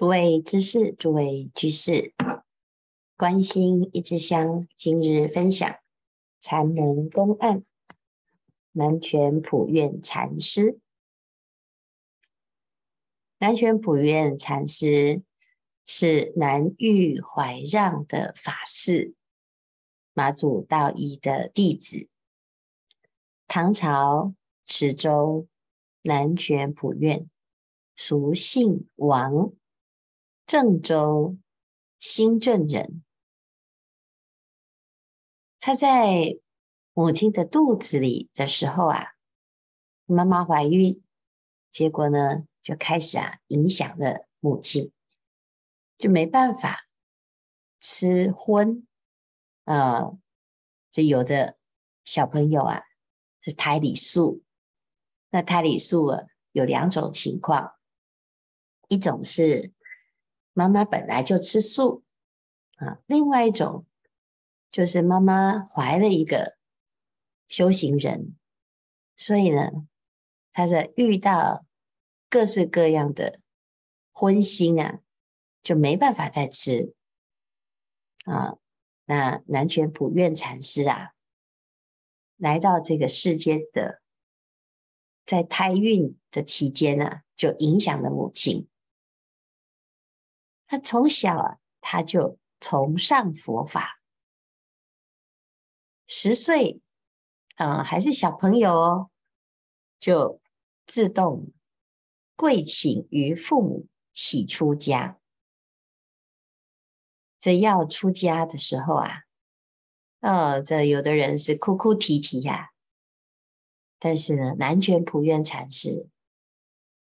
诸位知识，诸位居士，关心一枝香，今日分享禅门公案。南拳普愿禅师，南拳普愿禅师是南岳怀让的法嗣，马祖道一的弟子。唐朝池州南拳普愿，俗姓王。郑州新郑人，他在母亲的肚子里的时候啊，妈妈怀孕，结果呢就开始啊影响了母亲，就没办法吃荤，呃，就有的小朋友啊是胎里素，那胎里素啊有两种情况，一种是。妈妈本来就吃素啊，另外一种就是妈妈怀了一个修行人，所以呢，她在遇到各式各样的荤腥啊，就没办法再吃啊。那南拳普愿禅师啊，来到这个世间的，在胎孕的期间呢、啊，就影响了母亲。他从小啊，他就崇尚佛法。十岁，啊、呃，还是小朋友哦，就自动跪请于父母，起出家。这要出家的时候啊，呃，这有的人是哭哭啼啼呀、但是呢，南拳普愿禅师，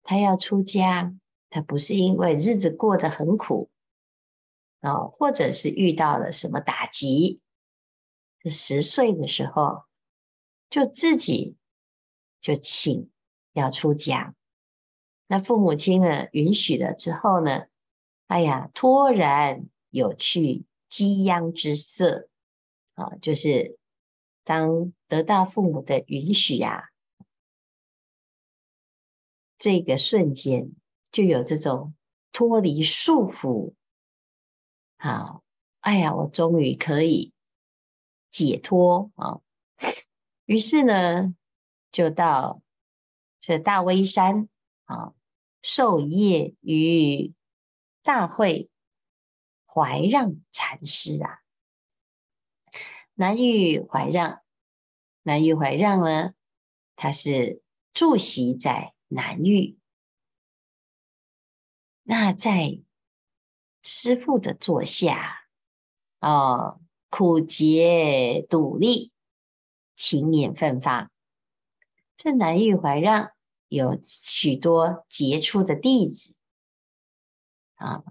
他要出家。他不是因为日子过得很苦啊，或者是遇到了什么打击，十岁的时候就自己就请要出家。那父母亲呢允许了之后呢，哎呀，突然有去鸡央之色啊，就是当得到父母的允许呀，这个瞬间。就有这种脱离束缚，好，哎呀，我终于可以解脱啊！于是呢，就到这大威山啊，授业于大慧怀让禅师啊。南岳怀让，南岳怀让呢，他是住席在南岳。那在师父的座下，哦，苦节笃立，勤勉奋发。这南玉怀让有许多杰出的弟子啊。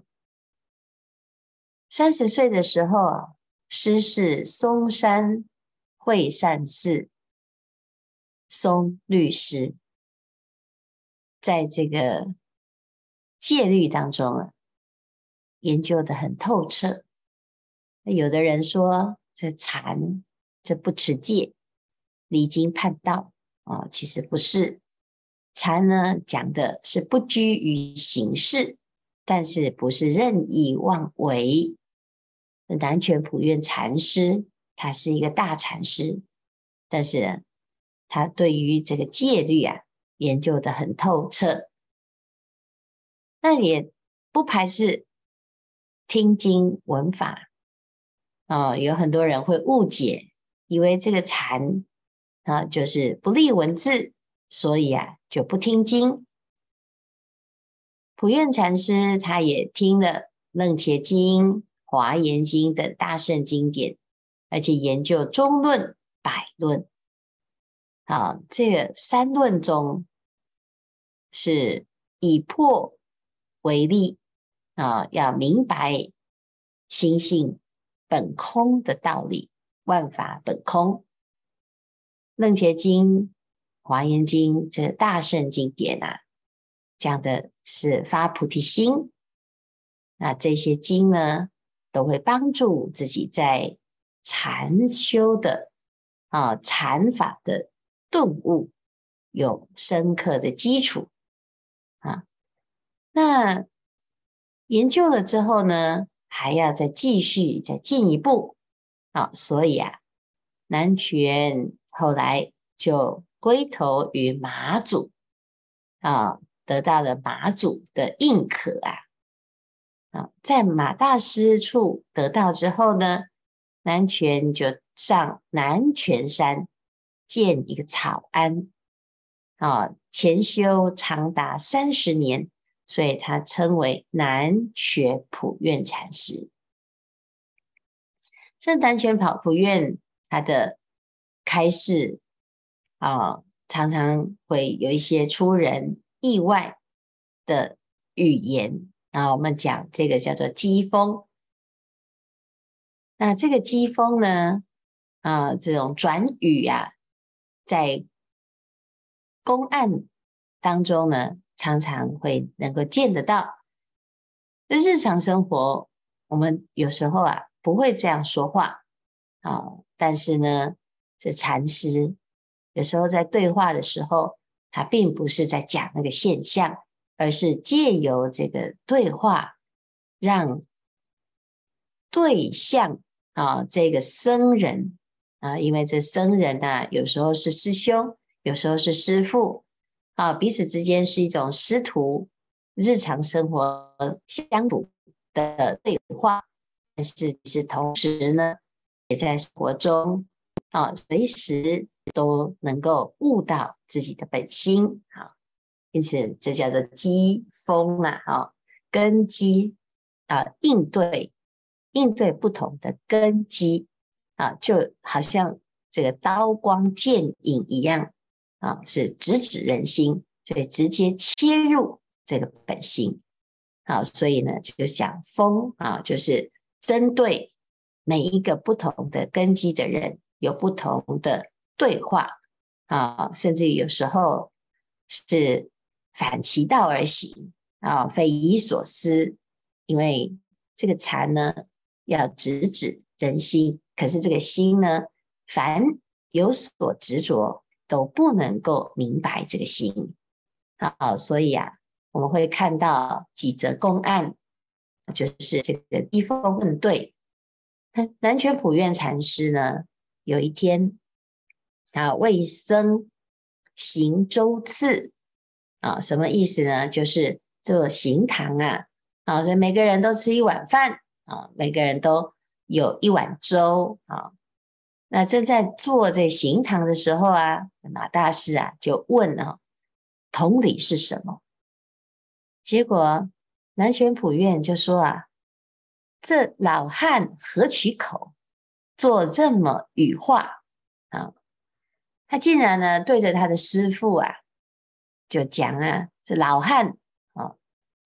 三十岁的时候，师事嵩山会善寺嵩律师，在这个。戒律当中啊，研究得很透彻。那有的人说这禅这不持戒，离经叛道啊，其实不是。禅呢讲的是不拘于形式，但是不是任意妄为。南拳普愿禅师他是一个大禅师，但是他对于这个戒律啊研究得很透彻。那也不排斥听经闻法啊，有很多人会误解，以为这个禅啊就是不立文字，所以啊就不听经。普愿禅师他也听了《楞伽经》《华严经》等大圣经典，而且研究中论、百论。好，这个三论中是以破。为例啊，要明白心性本空的道理，万法本空。楞伽经、华严经这大圣经典啊，讲的是发菩提心。那这些经呢，都会帮助自己在禅修的啊禅法的顿悟有深刻的基础。那研究了之后呢，还要再继续再进一步。啊，所以啊，南泉后来就归投于马祖。啊，得到了马祖的认可啊。啊，在马大师处得到之后呢，南泉就上南泉山建一个草庵。啊，潜修长达三十年。所以他称为南泉普愿禅师。这南泉跑普愿他的开示啊，常常会有一些出人意外的语言啊。我们讲这个叫做机锋。那这个机锋呢，啊，这种转语啊，在公案当中呢。常常会能够见得到，在日常生活，我们有时候啊不会这样说话啊，但是呢，这禅师有时候在对话的时候，他并不是在讲那个现象，而是借由这个对话，让对象啊这个僧人啊，因为这僧人啊，有时候是师兄，有时候是师父。啊，彼此之间是一种师徒日常生活相处的对话，但是是同时呢，也在生活中啊，随时都能够悟到自己的本心啊，因此这叫做机锋啊，啊，根基啊，应对应对不同的根基啊，就好像这个刀光剑影一样。啊，是直指人心，所以直接切入这个本心。好，所以呢，就讲风啊，就是针对每一个不同的根基的人，有不同的对话啊，甚至于有时候是反其道而行啊，匪夷所思。因为这个禅呢，要直指人心，可是这个心呢，凡有所执着。都不能够明白这个心好，所以啊，我们会看到几则公案，就是这个机锋问对。南泉普愿禅师呢，有一天啊，为僧行粥次啊，什么意思呢？就是做行堂啊，啊，所以每个人都吃一碗饭啊，每个人都有一碗粥啊。那正在做这行堂的时候啊，马大师啊就问啊，同理是什么？结果南泉普愿就说啊，这老汉何取口，做这么语话啊？他竟然呢对着他的师父啊，就讲啊，这老汉啊，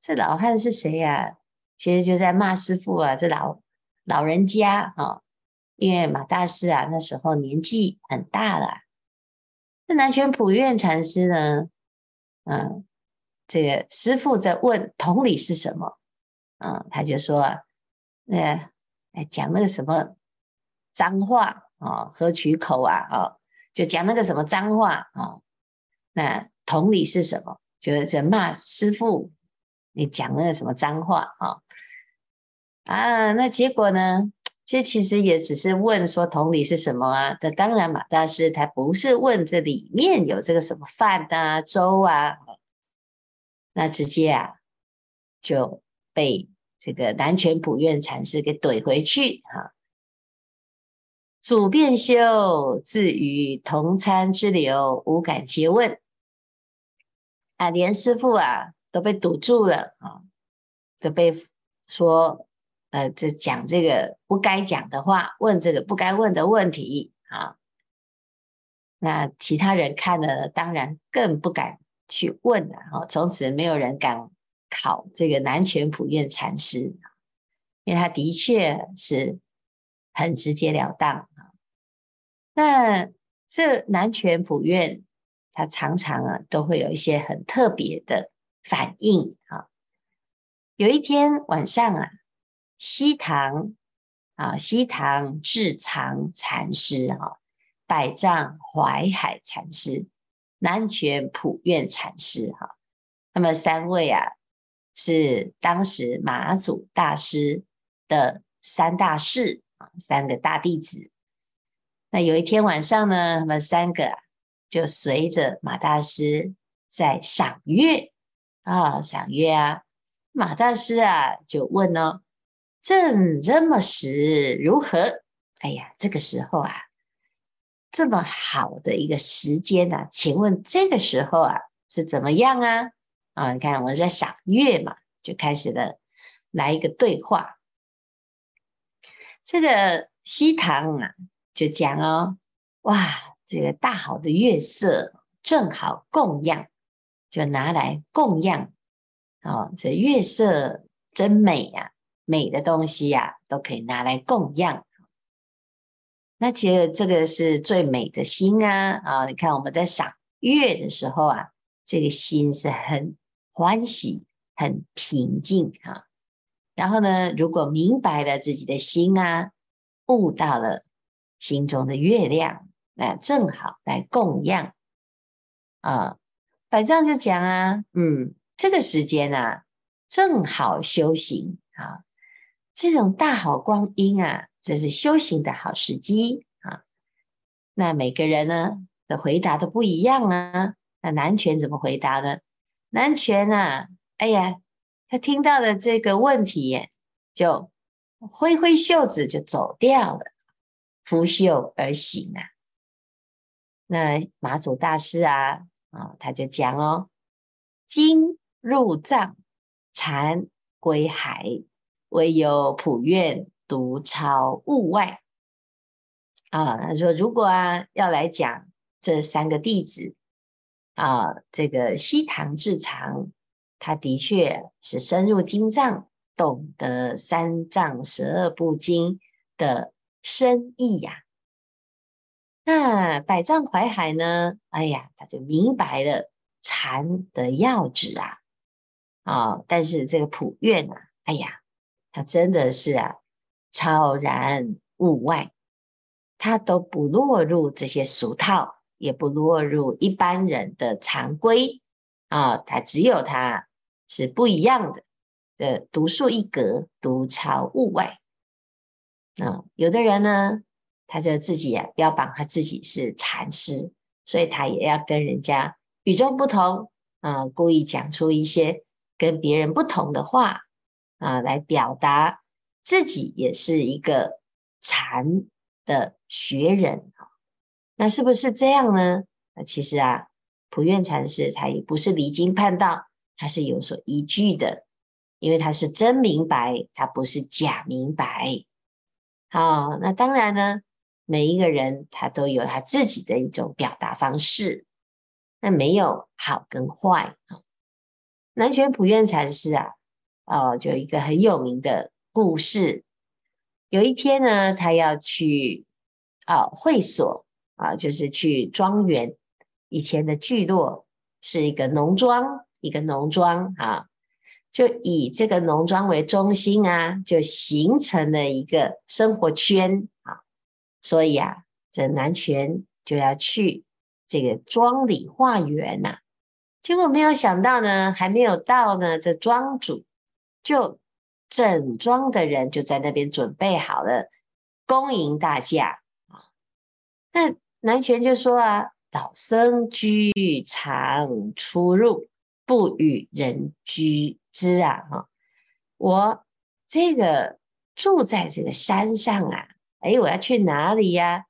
这老汉是谁呀、啊？其实就在骂师父啊，这老老人家啊。因为马大师啊，那时候年纪很大了。那南泉普愿禅师呢，嗯，这个师父在问同理是什么？嗯，他就说，那哎讲那个什么脏话啊，何取口啊？啊，就讲那个什么脏话啊。那同理是什么？就是在骂师父，你讲那个什么脏话啊？啊，那结果呢？这其实也只是问说同理是什么啊？那当然，马大师他不是问这里面有这个什么饭啊、粥啊，那直接啊就被这个南泉普愿禅师给怼回去啊！主便修自于同参之流，无敢詰问啊，连师父啊都被堵住了啊，都被说。呃，这讲这个不该讲的话，问这个不该问的问题啊，那其他人看了，当然更不敢去问了。哈，从此没有人敢考这个南泉普愿禅师，因为他的确是很直截了当啊。那这南泉普愿，他常常啊都会有一些很特别的反应啊。有一天晚上啊。西堂啊，西堂智藏禅师啊，百丈怀海禅师，南泉普愿禅师哈，那么三位啊，是当时马祖大师的三大士啊，三个大弟子。那有一天晚上呢，他们三个就随着马大师在赏月啊，赏月啊。马大师啊，就问哦：“正这么时如何？”哎呀，这个时候啊，这么好的一个时间啊，请问这个时候啊是怎么样啊？啊，你看我在赏月嘛，就开始了来一个对话。这个西堂啊。就讲哦，哇，这个大好的月色正好供养，就拿来供养哦。这月色真美呀，美的东西呀，都可以拿来供养。那其实这个是最美的心啊啊！你看我们在赏月的时候啊，这个心是很欢喜、很平静啊。然后呢，如果明白了自己的心啊，悟到了。心中的月亮，那正好来供养啊。百丈就讲啊，嗯，这个时间啊，正好修行啊，这种大好光阴啊，这是修行的好时机啊。那每个人呢的回答都不一样啊。那南泉怎么回答呢？南泉啊，哎呀，他听到了这个问题，就挥挥袖子就走掉了。拂袖而行啊，那马祖大师啊，啊，他就讲哦，经入藏，禅归海，唯有普愿独超物外。啊，他说如果啊要来讲这三个弟子啊，这个西堂智藏，他的确是深入经藏，懂得三藏十二部经的。深意呀、那百丈怀海呢？哎呀，他就明白了禅的要旨啊！啊、但是这个普愿啊，哎呀，他真的是啊，超然物外，他都不落入这些俗套，也不落入一般人的常规。啊、他只有他是不一样的，的独树一格，独超物外。啊，有的人呢，他就自己啊标榜他自己是禅师，所以他也要跟人家与众不同。啊，故意讲出一些跟别人不同的话啊，来表达自己也是一个禅的学人啊。那是不是这样呢？那其实啊，普愿禅师他也不是离经叛道，他是有所依据的，因为他是真明白，他不是假明白。好，那当然呢，每一个人他都有他自己的一种表达方式，那没有好跟坏啊。南泉普愿禅师啊，哦，就一个很有名的故事。有一天呢，他要去啊会所啊，就是去庄园。以前的聚落是一个农庄，一个农庄啊。就以这个农庄为中心啊，就形成了一个生活圈啊。所以啊，这南泉就要去这个庄里化缘呐。结果没有想到呢，还没有到呢，这庄主就整庄的人就在那边准备好了恭迎大驾啊。那南泉就说啊：“老僧居常出入，不与人居。”知啊，哈，我这个住在这个山上啊，哎，我要去哪里呀？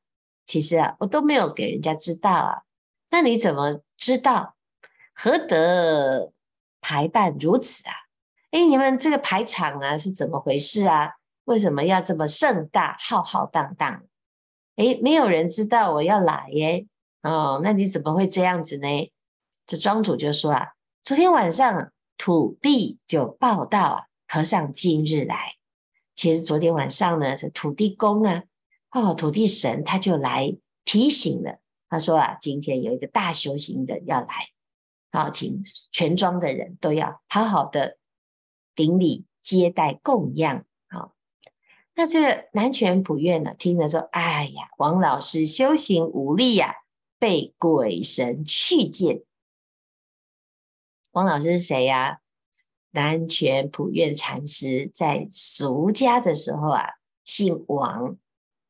其实啊，我都没有给人家知道啊。那你怎么知道？何得排办如此啊？哎，你们这个排场啊是怎么回事啊？为什么要这么盛大、浩浩荡荡？哎，没有人知道我要来耶。哦，那你怎么会这样子呢？这庄主就说啊，昨天晚上。土地就报道啊，和尚今日来。其实昨天晚上呢，这土地公啊，哦，土地神他就来提醒了。他说啊，今天有一个大修行的要来，好，请全庄的人都要好好的顶礼接待供养。好，那这个南泉普愿呢，听了说，哎呀，王老师修行无力呀，被鬼神去见。王老师是谁呀？南拳普愿禅师在俗家的时候啊，姓王，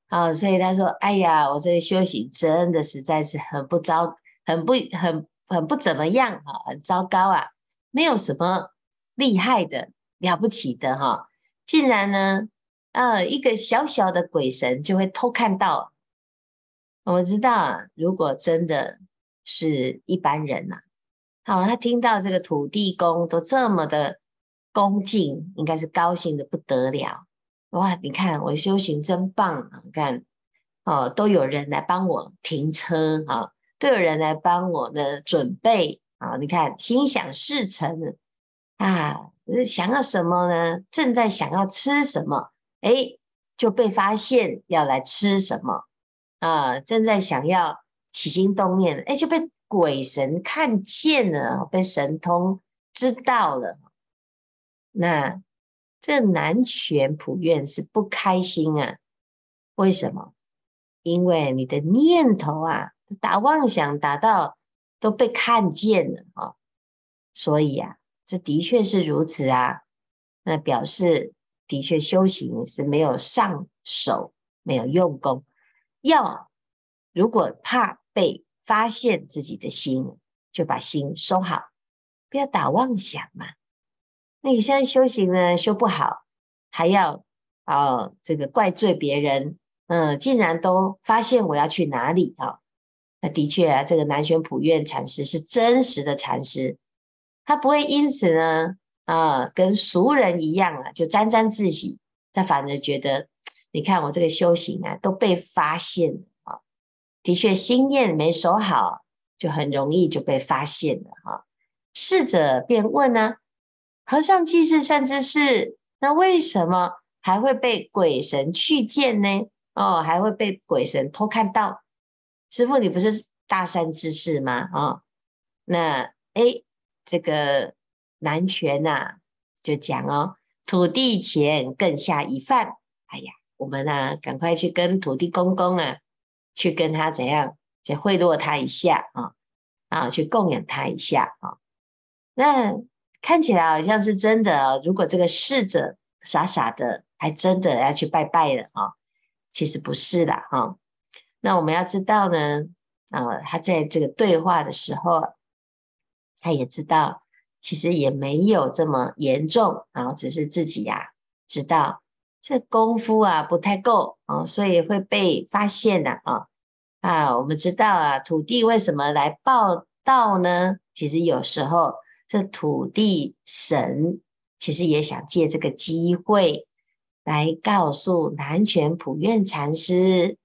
哦，所以他说：“哎呀，我这个修行真的实在是很不糟，很不很很不怎么样啊，很糟糕啊，没有什么厉害的了不起的哈，竟然呢，呃，一个小小的鬼神就会偷看到。我们知道，如果真的是一般人呐。”好，他听到这个土地公都这么的恭敬，应该是高兴的不得了。哇，你看我修行真棒！你看，哦，都有人来帮我停车啊，都有人来帮我的准备啊。你看，心想事成啊，想要什么呢？正在想要吃什么，诶，就被发现要来吃什么啊？正在想要起心动念，诶，就被。鬼神看见了，被神通知道了，那这南拳普愿是不开心啊？为什么？因为你的念头啊，打妄想打到都被看见了啊，所以啊，这的确是如此啊。那表示的确修行是没有上手，没有用功。要如果怕被。发现自己的心，就把心收好，不要打妄想嘛。那你现在修行呢，修不好，还要啊、哦、这个怪罪别人，嗯，竟然都发现我要去哪里啊、那的确啊，这个南玄普愿禅师是真实的禅师，他不会因此呢啊、跟俗人一样啊，就沾沾自喜，他反而觉得，你看我这个修行啊都被发现了。的确，心念没守好，就很容易就被发现了哈。侍者便问呢：“和尚既是善知识，那为什么还会被鬼神去见呢？哦，还会被鬼神偷看到？师父，你不是大善知识吗？啊、那诶，这个南拳呐，就讲哦，土地钱更下一饭。哎呀，我们呢，赶快去跟土地公公啊。”去跟他怎样，再贿赂他一下啊啊，去供养他一下啊。那看起来好像是真的。如果这个侍者傻傻的，还真的要去拜拜了啊，其实不是的哈。那我们要知道呢，啊，他在这个对话的时候，他也知道，其实也没有这么严重啊，只是自己呀知道。这功夫啊不太够啊，所以会被发现的啊啊！我们知道啊，土地为什么来报道呢？其实有时候这土地神其实也想借这个机会来告诉南拳普愿禅师，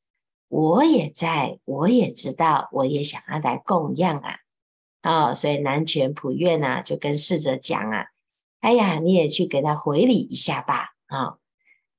我也在，我也知道，我也想要来供养啊啊！所以南拳普愿呢就跟侍者讲啊，哎呀，你也去给他回礼一下吧啊！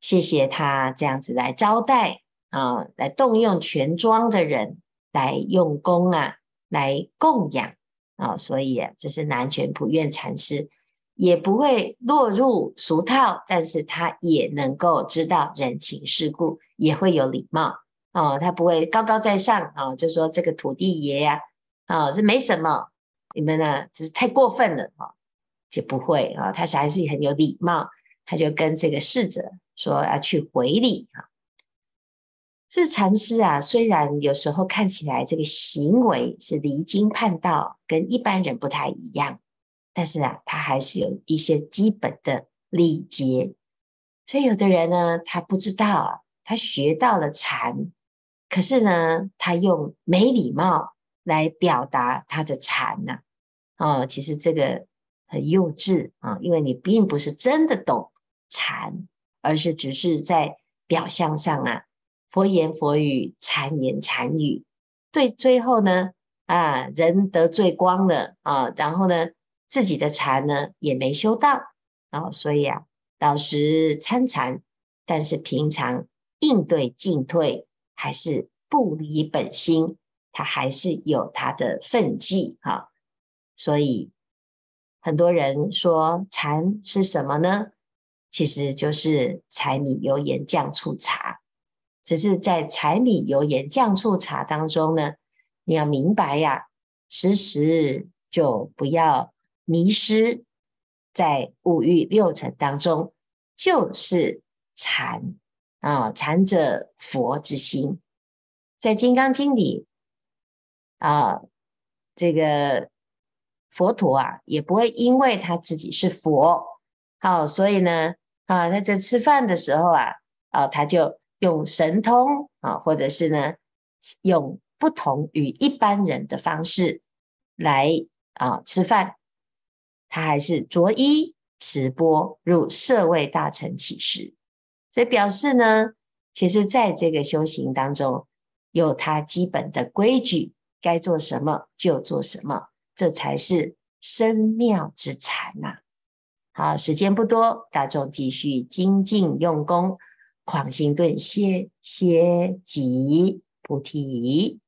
谢谢他这样子来招待啊，来动用全庄的人来用功啊，来供养啊，所以，这是南拳普愿禅师也不会落入俗套，但是他也能够知道人情世故，也会有礼貌哦，他不会高高在上啊，就说这个土地爷呀啊，这没什么，你们呢就是太过分了啊，就不会啊，他还是很有礼貌，他就跟这个侍者。说要去回礼哈，这禅师啊，虽然有时候看起来这个行为是离经叛道，跟一般人不太一样，但是啊，他还是有一些基本的礼节。所以有的人呢，他不知道啊，他学到了禅，可是呢，他用没礼貌来表达他的禅呢，哦，其实这个很幼稚啊，因为你并不是真的懂禅。而是只是在表象上啊，佛言佛语，禅言禅语，对，最后呢，啊，人得罪光了啊，然后呢，自己的禅呢也没修到啊，所以啊，老实参禅，但是平常应对进退还是不离本心，他还是有他的分际哈，所以很多人说禅是什么呢？其实就是柴米油盐酱醋茶，只是在柴米油盐酱醋茶当中呢，你要明白呀，时时就不要迷失在五欲六尘当中，就是禅啊，禅者佛之心。在《金刚经》里啊，这个佛陀啊，也不会因为他自己是佛，好，所以呢，啊，他在吃饭的时候啊，啊，他就用神通啊，或者是呢，用不同于一般人的方式来啊吃饭，他还是着衣持钵入舍卫大城乞食，所以表示呢，其实在这个修行当中，有他基本的规矩，该做什么就做什么，这才是生妙之禅呐。好，时间不多，大众继续精进用功，狂心顿歇歇即菩提。